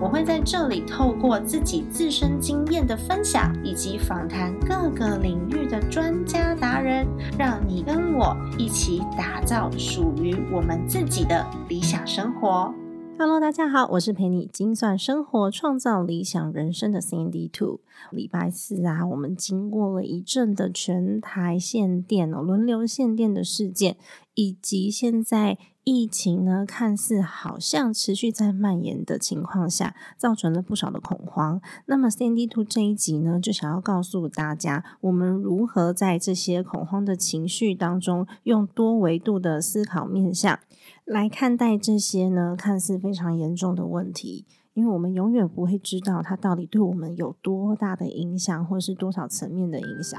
我会在这里透过自己自身经验的分享，以及访谈各个领域的专家达人，让你跟我一起打造属于我们自己的理想生活。Hello，大家好，我是陪你精算生活、创造理想人生的 Sandy Two。礼拜四啊，我们经过了一阵的全台限电哦，轮流限电的事件，以及现在。疫情呢，看似好像持续在蔓延的情况下，造成了不少的恐慌。那么，CND Two 这一集呢，就想要告诉大家，我们如何在这些恐慌的情绪当中，用多维度的思考面向来看待这些呢，看似非常严重的问题。因为我们永远不会知道它到底对我们有多大的影响，或是多少层面的影响。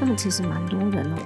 那么其实蛮多人哦，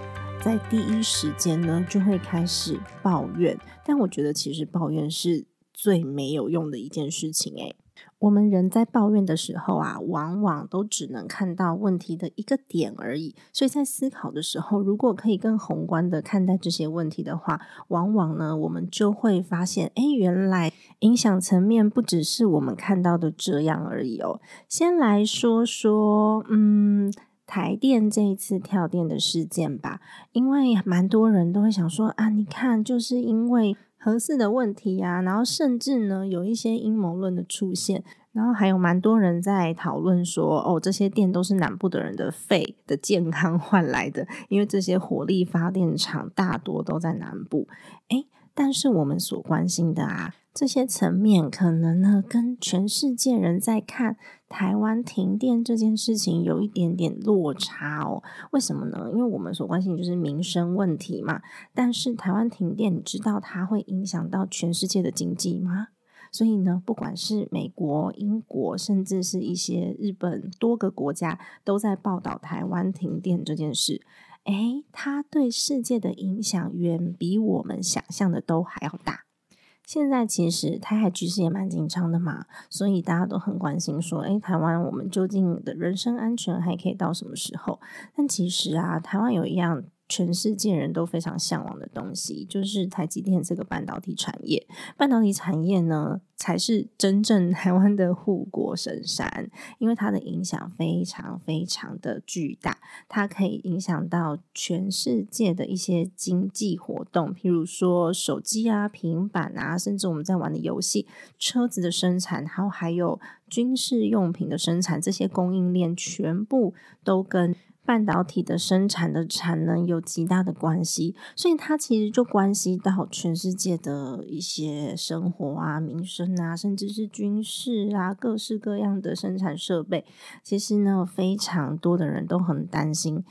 在第一时间呢就会开始抱怨，但我觉得其实抱怨是最没有用的一件事情诶，我们人在抱怨的时候啊，往往都只能看到问题的一个点而已，所以在思考的时候，如果可以更宏观的看待这些问题的话，往往呢，我们就会发现，哎，原来影响层面不只是我们看到的这样而已哦。先来说说，嗯。台电这一次跳电的事件吧，因为蛮多人都会想说啊，你看，就是因为核四的问题啊，然后甚至呢有一些阴谋论的出现，然后还有蛮多人在讨论说，哦，这些电都是南部的人的肺的健康换来的，因为这些火力发电厂大多都在南部，诶但是我们所关心的啊，这些层面可能呢，跟全世界人在看台湾停电这件事情有一点点落差哦。为什么呢？因为我们所关心就是民生问题嘛。但是台湾停电，你知道它会影响到全世界的经济吗？所以呢，不管是美国、英国，甚至是一些日本，多个国家都在报道台湾停电这件事。诶，它对世界的影响远比我们想象的都还要大。现在其实台海局势也蛮紧张的嘛，所以大家都很关心说，诶，台湾我们究竟的人身安全还可以到什么时候？但其实啊，台湾有一样。全世界人都非常向往的东西，就是台积电这个半导体产业。半导体产业呢，才是真正台湾的护国神山，因为它的影响非常非常的巨大，它可以影响到全世界的一些经济活动，譬如说手机啊、平板啊，甚至我们在玩的游戏、车子的生产，然后还有军事用品的生产，这些供应链全部都跟。半导体的生产的产能有极大的关系，所以它其实就关系到全世界的一些生活啊、民生啊，甚至是军事啊，各式各样的生产设备。其实呢，非常多的人都很担心。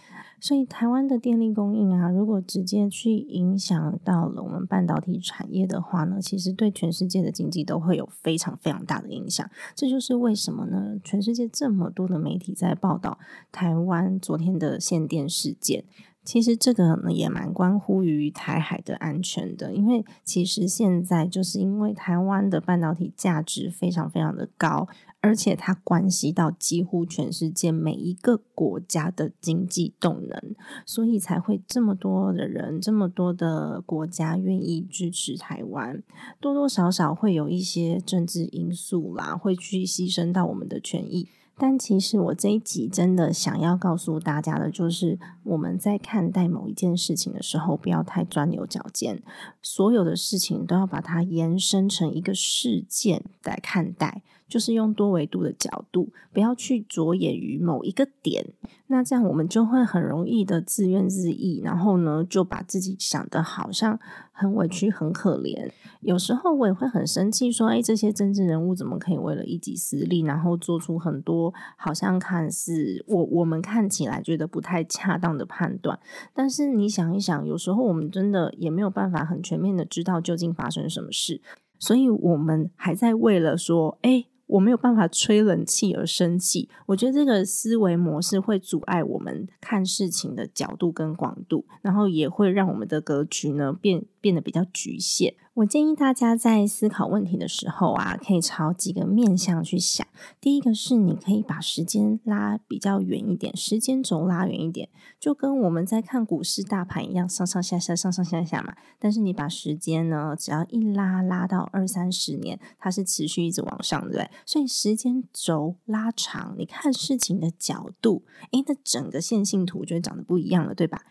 所以台湾的电力供应啊，如果直接去影响到了我们半导体产业的话呢，其实对全世界的经济都会有非常非常大的影响。这就是为什么呢？全世界这么多的媒体在报道台湾昨天的限电事件。其实这个呢也蛮关乎于台海的安全的，因为其实现在就是因为台湾的半导体价值非常非常的高，而且它关系到几乎全世界每一个国家的经济动能，所以才会这么多的人、这么多的国家愿意支持台湾，多多少少会有一些政治因素啦，会去牺牲到我们的权益。但其实我这一集真的想要告诉大家的，就是我们在看待某一件事情的时候，不要太钻牛角尖。所有的事情都要把它延伸成一个事件来看待。就是用多维度的角度，不要去着眼于某一个点。那这样我们就会很容易的自怨自艾，然后呢，就把自己想的好像很委屈、很可怜。有时候我也会很生气，说：“哎，这些政治人物怎么可以为了一己私利，然后做出很多好像看似我我们看起来觉得不太恰当的判断？”但是你想一想，有时候我们真的也没有办法很全面的知道究竟发生什么事，所以我们还在为了说：“哎。”我没有办法吹冷气而生气，我觉得这个思维模式会阻碍我们看事情的角度跟广度，然后也会让我们的格局呢变变得比较局限。我建议大家在思考问题的时候啊，可以朝几个面向去想。第一个是你可以把时间拉比较远一点，时间轴拉远一点，就跟我们在看股市大盘一样，上上下下，上上下下嘛。但是你把时间呢，只要一拉拉到二三十年，它是持续一直往上，对不对？所以时间轴拉长，你看事情的角度，诶，那整个线性图就会长得不一样了，对吧？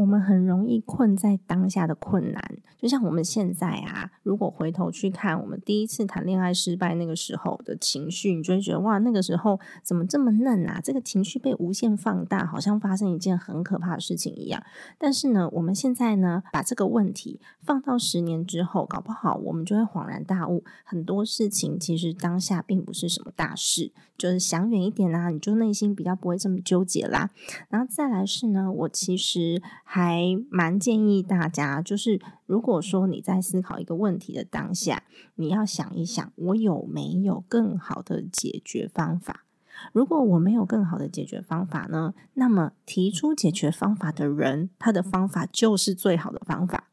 我们很容易困在当下的困难，就像我们现在啊，如果回头去看我们第一次谈恋爱失败那个时候的情绪，你就会觉得哇，那个时候怎么这么嫩啊？这个情绪被无限放大，好像发生一件很可怕的事情一样。但是呢，我们现在呢，把这个问题放到十年之后，搞不好我们就会恍然大悟，很多事情其实当下并不是什么大事，就是想远一点啊，你就内心比较不会这么纠结啦。然后再来是呢，我其实。还蛮建议大家，就是如果说你在思考一个问题的当下，你要想一想，我有没有更好的解决方法？如果我没有更好的解决方法呢？那么提出解决方法的人，他的方法就是最好的方法。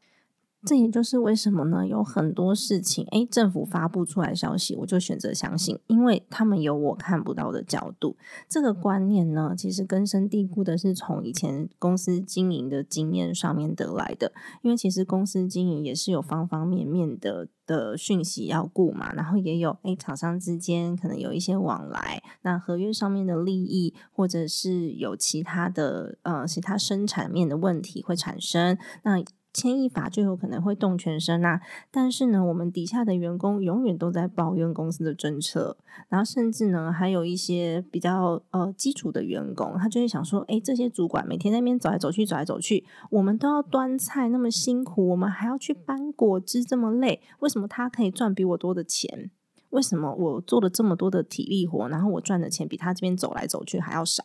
这也就是为什么呢？有很多事情，诶，政府发布出来消息，我就选择相信，因为他们有我看不到的角度。这个观念呢，其实根深蒂固的是从以前公司经营的经验上面得来的。因为其实公司经营也是有方方面面的的讯息要顾嘛，然后也有诶，厂商之间可能有一些往来，那合约上面的利益，或者是有其他的呃其他生产面的问题会产生，那。千亿法就有可能会动全身啊！但是呢，我们底下的员工永远都在抱怨公司的政策，然后甚至呢，还有一些比较呃基础的员工，他就会想说：，哎，这些主管每天在那边走来走去，走来走去，我们都要端菜那么辛苦，我们还要去搬果汁这么累，为什么他可以赚比我多的钱？为什么我做了这么多的体力活，然后我赚的钱比他这边走来走去还要少？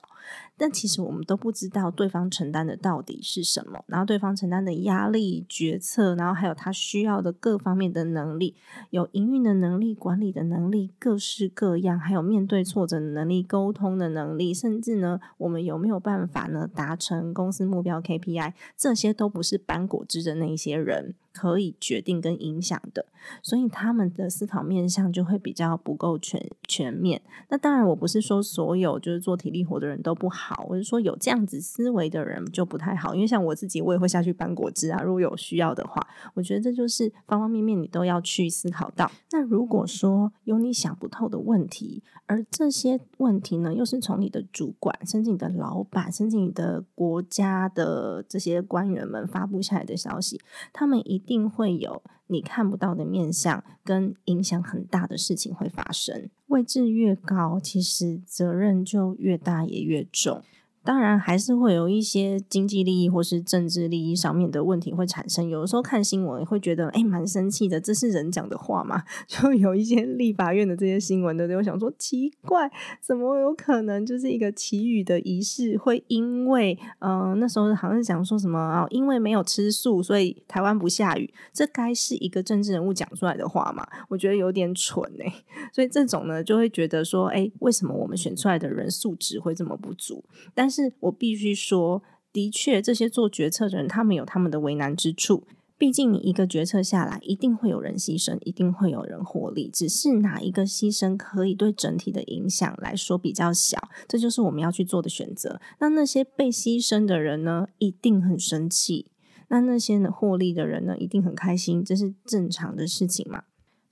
但其实我们都不知道对方承担的到底是什么，然后对方承担的压力、决策，然后还有他需要的各方面的能力，有营运的能力、管理的能力，各式各样，还有面对挫折的能力、沟通的能力，甚至呢，我们有没有办法呢达成公司目标 KPI？这些都不是搬果汁的那一些人可以决定跟影响的，所以他们的思考面向就会比较不够全全面。那当然，我不是说所有就是做体力活的人都。不好，我是说有这样子思维的人就不太好，因为像我自己，我也会下去搬果汁啊。如果有需要的话，我觉得这就是方方面面你都要去思考到。那如果说有你想不透的问题，而这些问题呢，又是从你的主管，甚至你的老板，甚至你的国家的这些官员们发布下来的消息，他们一定会有你看不到的面相，跟影响很大的事情会发生。位置越高，其实责任就越大，也越重。当然，还是会有一些经济利益或是政治利益上面的问题会产生。有的时候看新闻会觉得，哎，蛮生气的。这是人讲的话吗？就有一些立法院的这些新闻，对不对？我想说，奇怪，怎么有可能就是一个祈雨的仪式，会因为，嗯，那时候好像是讲说什么啊，因为没有吃素，所以台湾不下雨。这该是一个政治人物讲出来的话嘛？我觉得有点蠢哎。所以这种呢，就会觉得说，哎，为什么我们选出来的人素质会这么不足？但是是我必须说，的确，这些做决策的人，他们有他们的为难之处。毕竟，你一个决策下来，一定会有人牺牲，一定会有人获利。只是哪一个牺牲可以对整体的影响来说比较小，这就是我们要去做的选择。那那些被牺牲的人呢，一定很生气；那那些获利的人呢，一定很开心。这是正常的事情嘛？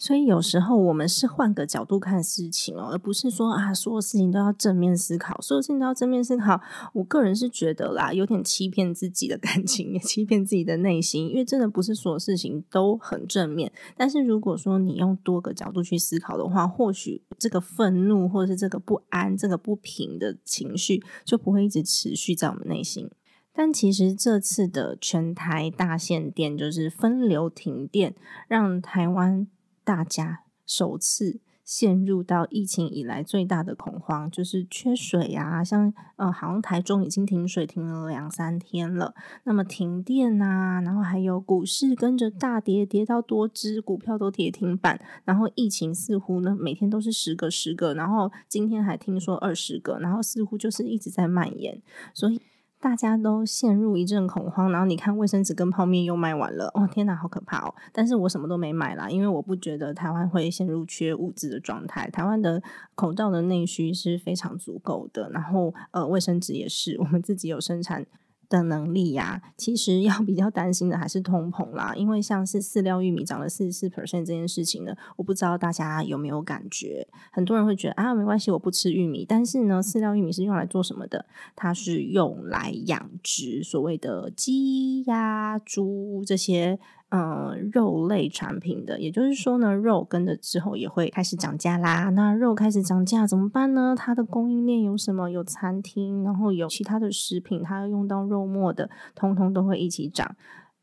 所以有时候我们是换个角度看事情哦，而不是说啊，所有事情都要正面思考，所有事情都要正面思考。我个人是觉得啦，有点欺骗自己的感情，也欺骗自己的内心，因为真的不是所有事情都很正面。但是如果说你用多个角度去思考的话，或许这个愤怒或者是这个不安、这个不平的情绪就不会一直持续在我们内心。但其实这次的全台大限电就是分流停电，让台湾。大家首次陷入到疫情以来最大的恐慌，就是缺水啊，像呃，好像台中已经停水停了两三天了。那么停电啊，然后还有股市跟着大跌，跌到多只股票都跌停板。然后疫情似乎呢每天都是十个十个，然后今天还听说二十个，然后似乎就是一直在蔓延，所以。大家都陷入一阵恐慌，然后你看卫生纸跟泡面又卖完了，哦天哪，好可怕哦！但是我什么都没买啦，因为我不觉得台湾会陷入缺物资的状态。台湾的口罩的内需是非常足够的，然后呃卫生纸也是，我们自己有生产。的能力呀，其实要比较担心的还是通膨啦，因为像是饲料玉米涨了四十四 percent 这件事情呢，我不知道大家有没有感觉？很多人会觉得啊，没关系，我不吃玉米。但是呢，饲料玉米是用来做什么的？它是用来养殖所谓的鸡、鸭、猪这些。嗯，肉类产品的，也就是说呢，肉跟着之后也会开始涨价啦。那肉开始涨价怎么办呢？它的供应链有什么？有餐厅，然后有其他的食品，它要用到肉末的，通通都会一起涨。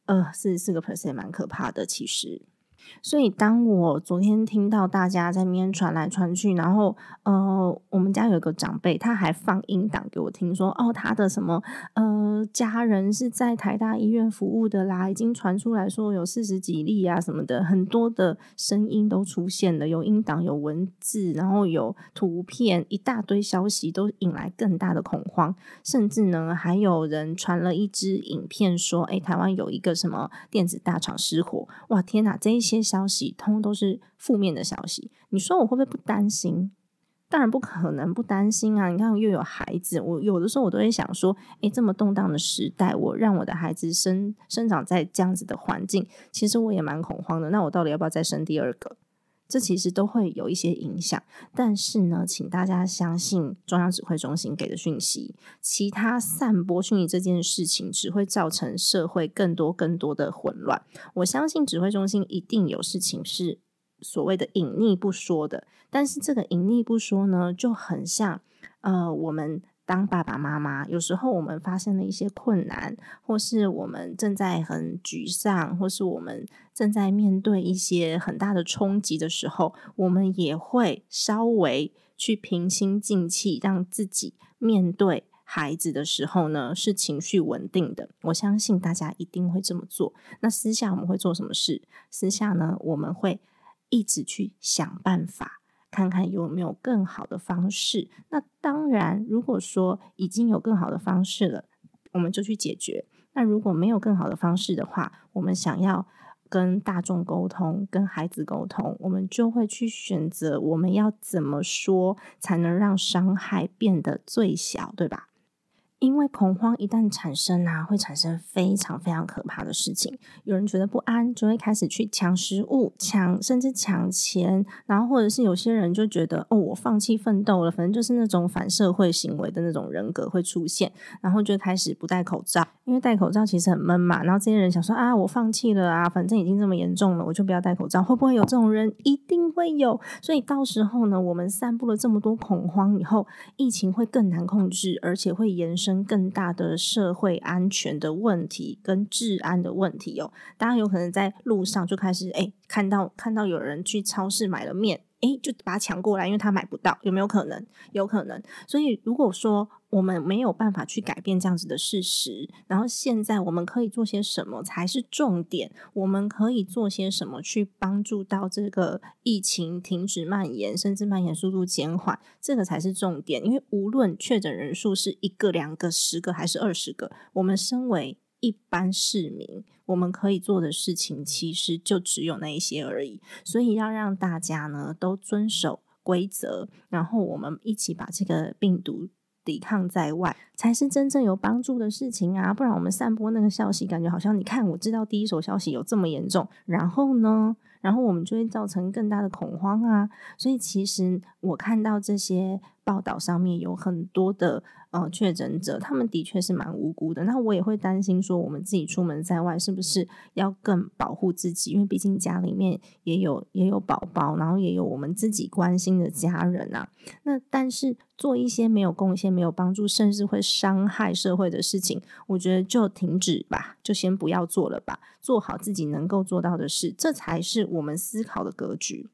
呃，四十四个 percent 蛮可怕的，其实。所以，当我昨天听到大家在那边传来传去，然后呃，我们家有一个长辈，他还放音档给我听，说哦，他的什么呃家人是在台大医院服务的啦，已经传出来说有四十几例啊什么的，很多的声音都出现了，有音档，有文字，然后有图片，一大堆消息都引来更大的恐慌，甚至呢，还有人传了一支影片说，哎，台湾有一个什么电子大厂失火，哇，天哪，这一些。消息通都是负面的消息，你说我会不会不担心？当然不可能不担心啊！你看又有孩子，我有的时候我都会想说，诶，这么动荡的时代，我让我的孩子生生长在这样子的环境，其实我也蛮恐慌的。那我到底要不要再生第二个？这其实都会有一些影响，但是呢，请大家相信中央指挥中心给的讯息，其他散播讯息这件事情只会造成社会更多更多的混乱。我相信指挥中心一定有事情是所谓的隐匿不说的，但是这个隐匿不说呢，就很像呃我们。当爸爸妈妈，有时候我们发生了一些困难，或是我们正在很沮丧，或是我们正在面对一些很大的冲击的时候，我们也会稍微去平心静气，让自己面对孩子的时候呢，是情绪稳定的。我相信大家一定会这么做。那私下我们会做什么事？私下呢，我们会一直去想办法。看看有没有更好的方式。那当然，如果说已经有更好的方式了，我们就去解决。那如果没有更好的方式的话，我们想要跟大众沟通、跟孩子沟通，我们就会去选择我们要怎么说才能让伤害变得最小，对吧？因为恐慌一旦产生啊，会产生非常非常可怕的事情。有人觉得不安，就会开始去抢食物、抢甚至抢钱，然后或者是有些人就觉得哦，我放弃奋斗了，反正就是那种反社会行为的那种人格会出现，然后就开始不戴口罩，因为戴口罩其实很闷嘛。然后这些人想说啊，我放弃了啊，反正已经这么严重了，我就不要戴口罩。会不会有这种人？一定会有。所以到时候呢，我们散布了这么多恐慌以后，疫情会更难控制，而且会延伸。更大的社会安全的问题跟治安的问题哦，大家有可能在路上就开始哎，看到看到有人去超市买了面。诶，就把它抢过来，因为他买不到，有没有可能？有可能。所以，如果说我们没有办法去改变这样子的事实，然后现在我们可以做些什么才是重点？我们可以做些什么去帮助到这个疫情停止蔓延，甚至蔓延速度减缓？这个才是重点。因为无论确诊人数是一个、两个、十个还是二十个，我们身为一般市民，我们可以做的事情其实就只有那一些而已。所以要让大家呢都遵守规则，然后我们一起把这个病毒抵抗在外，才是真正有帮助的事情啊！不然我们散播那个消息，感觉好像你看我知道第一手消息有这么严重，然后呢，然后我们就会造成更大的恐慌啊。所以其实我看到这些报道上面有很多的呃确诊者，他们的确是蛮无辜的。那我也会担心说，我们自己出门在外是不是要更保护自己？因为毕竟家里面也有也有宝宝，然后也有我们自己关心的家人啊。那但是做一些没有贡献、没有帮助，甚至会伤害社会的事情，我觉得就停止吧，就先不要做了吧。做好自己能够做到的事，这才是我们思考的格局。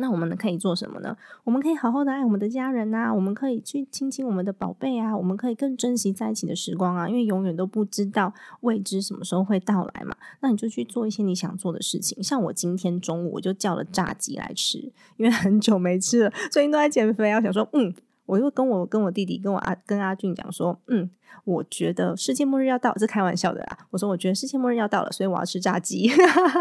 那我们可以做什么呢？我们可以好好的爱我们的家人呐，我们可以去亲亲我们的宝贝啊，我们可以更珍惜在一起的时光啊，因为永远都不知道未知什么时候会到来嘛。那你就去做一些你想做的事情。像我今天中午我就叫了炸鸡来吃，因为很久没吃了，最近都在减肥啊。我想说，嗯。我又跟我跟我弟弟跟我阿跟阿俊讲说，嗯，我觉得世界末日要到，是开玩笑的啦。我说我觉得世界末日要到了，所以我要吃炸鸡。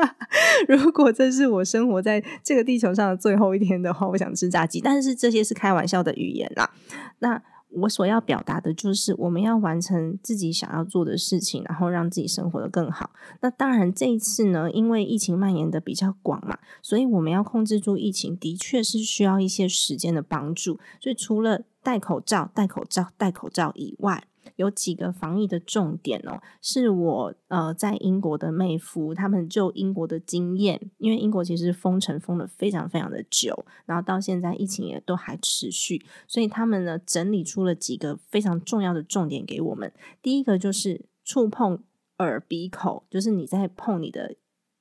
如果这是我生活在这个地球上的最后一天的话，我想吃炸鸡。但是这些是开玩笑的语言啦。那。我所要表达的就是，我们要完成自己想要做的事情，然后让自己生活的更好。那当然，这一次呢，因为疫情蔓延的比较广嘛，所以我们要控制住疫情，的确是需要一些时间的帮助。所以，除了戴口罩、戴口罩、戴口罩以外，有几个防疫的重点哦，是我呃在英国的妹夫他们就英国的经验，因为英国其实封城封了非常非常的久，然后到现在疫情也都还持续，所以他们呢整理出了几个非常重要的重点给我们。第一个就是触碰耳鼻口，就是你在碰你的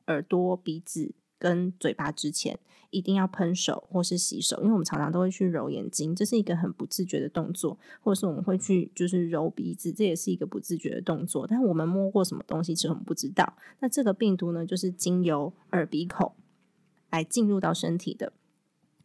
耳朵、鼻子跟嘴巴之前。一定要喷手或是洗手，因为我们常常都会去揉眼睛，这是一个很不自觉的动作，或者是我们会去就是揉鼻子，这也是一个不自觉的动作。但我们摸过什么东西，其实我们不知道。那这个病毒呢，就是经由耳鼻口来进入到身体的，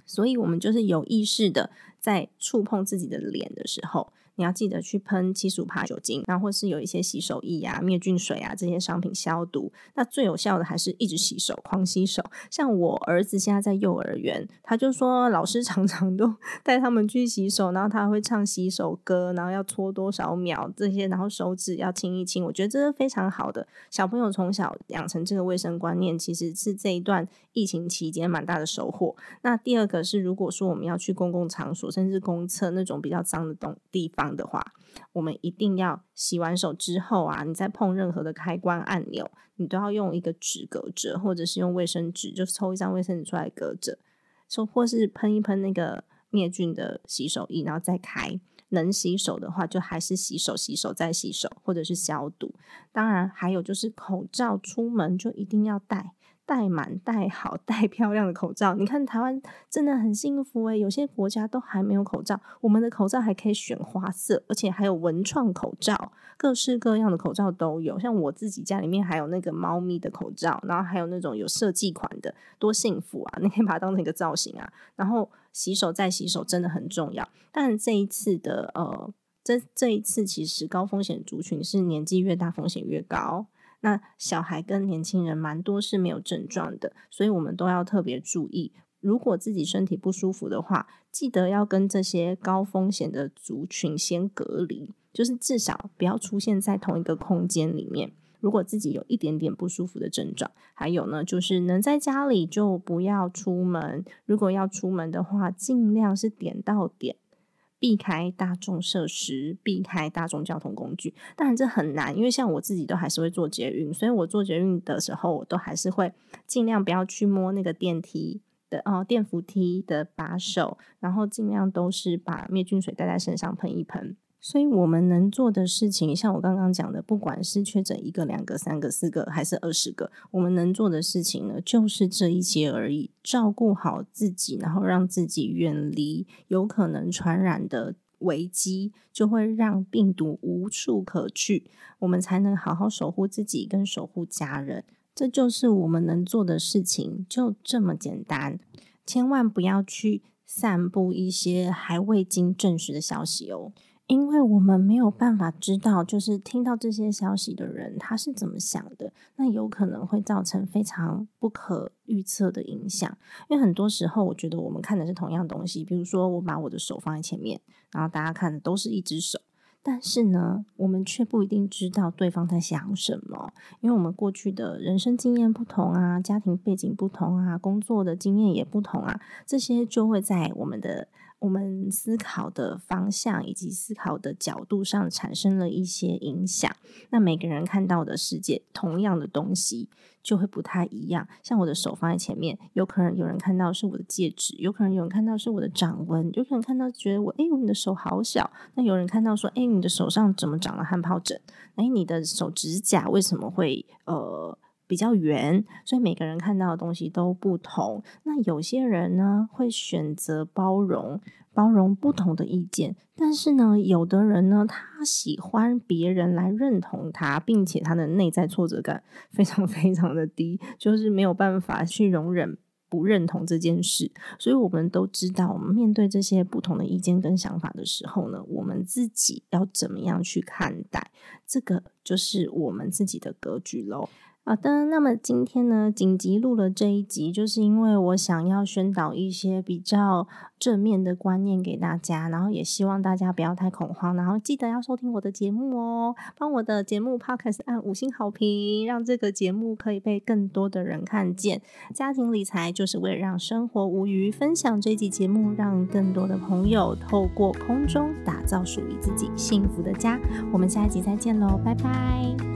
所以我们就是有意识的在触碰自己的脸的时候。你要记得去喷七十五帕酒精，然后或是有一些洗手液啊、灭菌水啊这些商品消毒。那最有效的还是一直洗手、狂洗手。像我儿子现在在幼儿园，他就说老师常常都 带他们去洗手，然后他会唱洗手歌，然后要搓多少秒这些，然后手指要清一清。我觉得这是非常好的，小朋友从小养成这个卫生观念，其实是这一段疫情期间蛮大的收获。那第二个是，如果说我们要去公共场所，甚至公厕那种比较脏的东地方。的话，我们一定要洗完手之后啊，你再碰任何的开关按钮，你都要用一个纸隔着，或者是用卫生纸，就抽一张卫生纸出来隔着，说或是喷一喷那个灭菌的洗手液，然后再开。能洗手的话，就还是洗手，洗手再洗手，或者是消毒。当然，还有就是口罩，出门就一定要戴。戴满、戴好、戴漂亮的口罩，你看台湾真的很幸福诶，有些国家都还没有口罩，我们的口罩还可以选花色，而且还有文创口罩，各式各样的口罩都有。像我自己家里面还有那个猫咪的口罩，然后还有那种有设计款的，多幸福啊！你可以把它当成一个造型啊。然后洗手再洗手真的很重要，但这一次的呃，这这一次其实高风险族群是年纪越大风险越高。那小孩跟年轻人蛮多是没有症状的，所以我们都要特别注意。如果自己身体不舒服的话，记得要跟这些高风险的族群先隔离，就是至少不要出现在同一个空间里面。如果自己有一点点不舒服的症状，还有呢，就是能在家里就不要出门。如果要出门的话，尽量是点到点。避开大众设施，避开大众交通工具，当然这很难，因为像我自己都还是会做捷运，所以我做捷运的时候，我都还是会尽量不要去摸那个电梯的哦，电扶梯的把手，然后尽量都是把灭菌水带在身上喷一喷。所以我们能做的事情，像我刚刚讲的，不管是确诊一个、两个、三个、四个，还是二十个，我们能做的事情呢，就是这一些而已。照顾好自己，然后让自己远离有可能传染的危机，就会让病毒无处可去。我们才能好好守护自己，跟守护家人。这就是我们能做的事情，就这么简单。千万不要去散布一些还未经证实的消息哦。因为我们没有办法知道，就是听到这些消息的人他是怎么想的，那有可能会造成非常不可预测的影响。因为很多时候，我觉得我们看的是同样东西，比如说我把我的手放在前面，然后大家看的都是一只手，但是呢，我们却不一定知道对方在想什么，因为我们过去的人生经验不同啊，家庭背景不同啊，工作的经验也不同啊，这些就会在我们的。我们思考的方向以及思考的角度上产生了一些影响。那每个人看到的世界，同样的东西就会不太一样。像我的手放在前面，有可能有人看到是我的戒指，有可能有人看到是我的掌纹，有可能看到觉得我哎，你的手好小。那有人看到说，哎，你的手上怎么长了汗疱疹？哎，你的手指甲为什么会呃？比较圆，所以每个人看到的东西都不同。那有些人呢会选择包容，包容不同的意见。但是呢，有的人呢，他喜欢别人来认同他，并且他的内在挫折感 非常非常的低，就是没有办法去容忍不认同这件事。所以我们都知道，我们面对这些不同的意见跟想法的时候呢，我们自己要怎么样去看待？这个就是我们自己的格局喽。好的，那么今天呢，紧急录了这一集，就是因为我想要宣导一些比较正面的观念给大家，然后也希望大家不要太恐慌，然后记得要收听我的节目哦，帮我的节目 Podcast 按五星好评，让这个节目可以被更多的人看见。家庭理财就是为了让生活无虞，分享这集节目，让更多的朋友透过空中打造属于自己幸福的家。我们下一集再见喽，拜拜。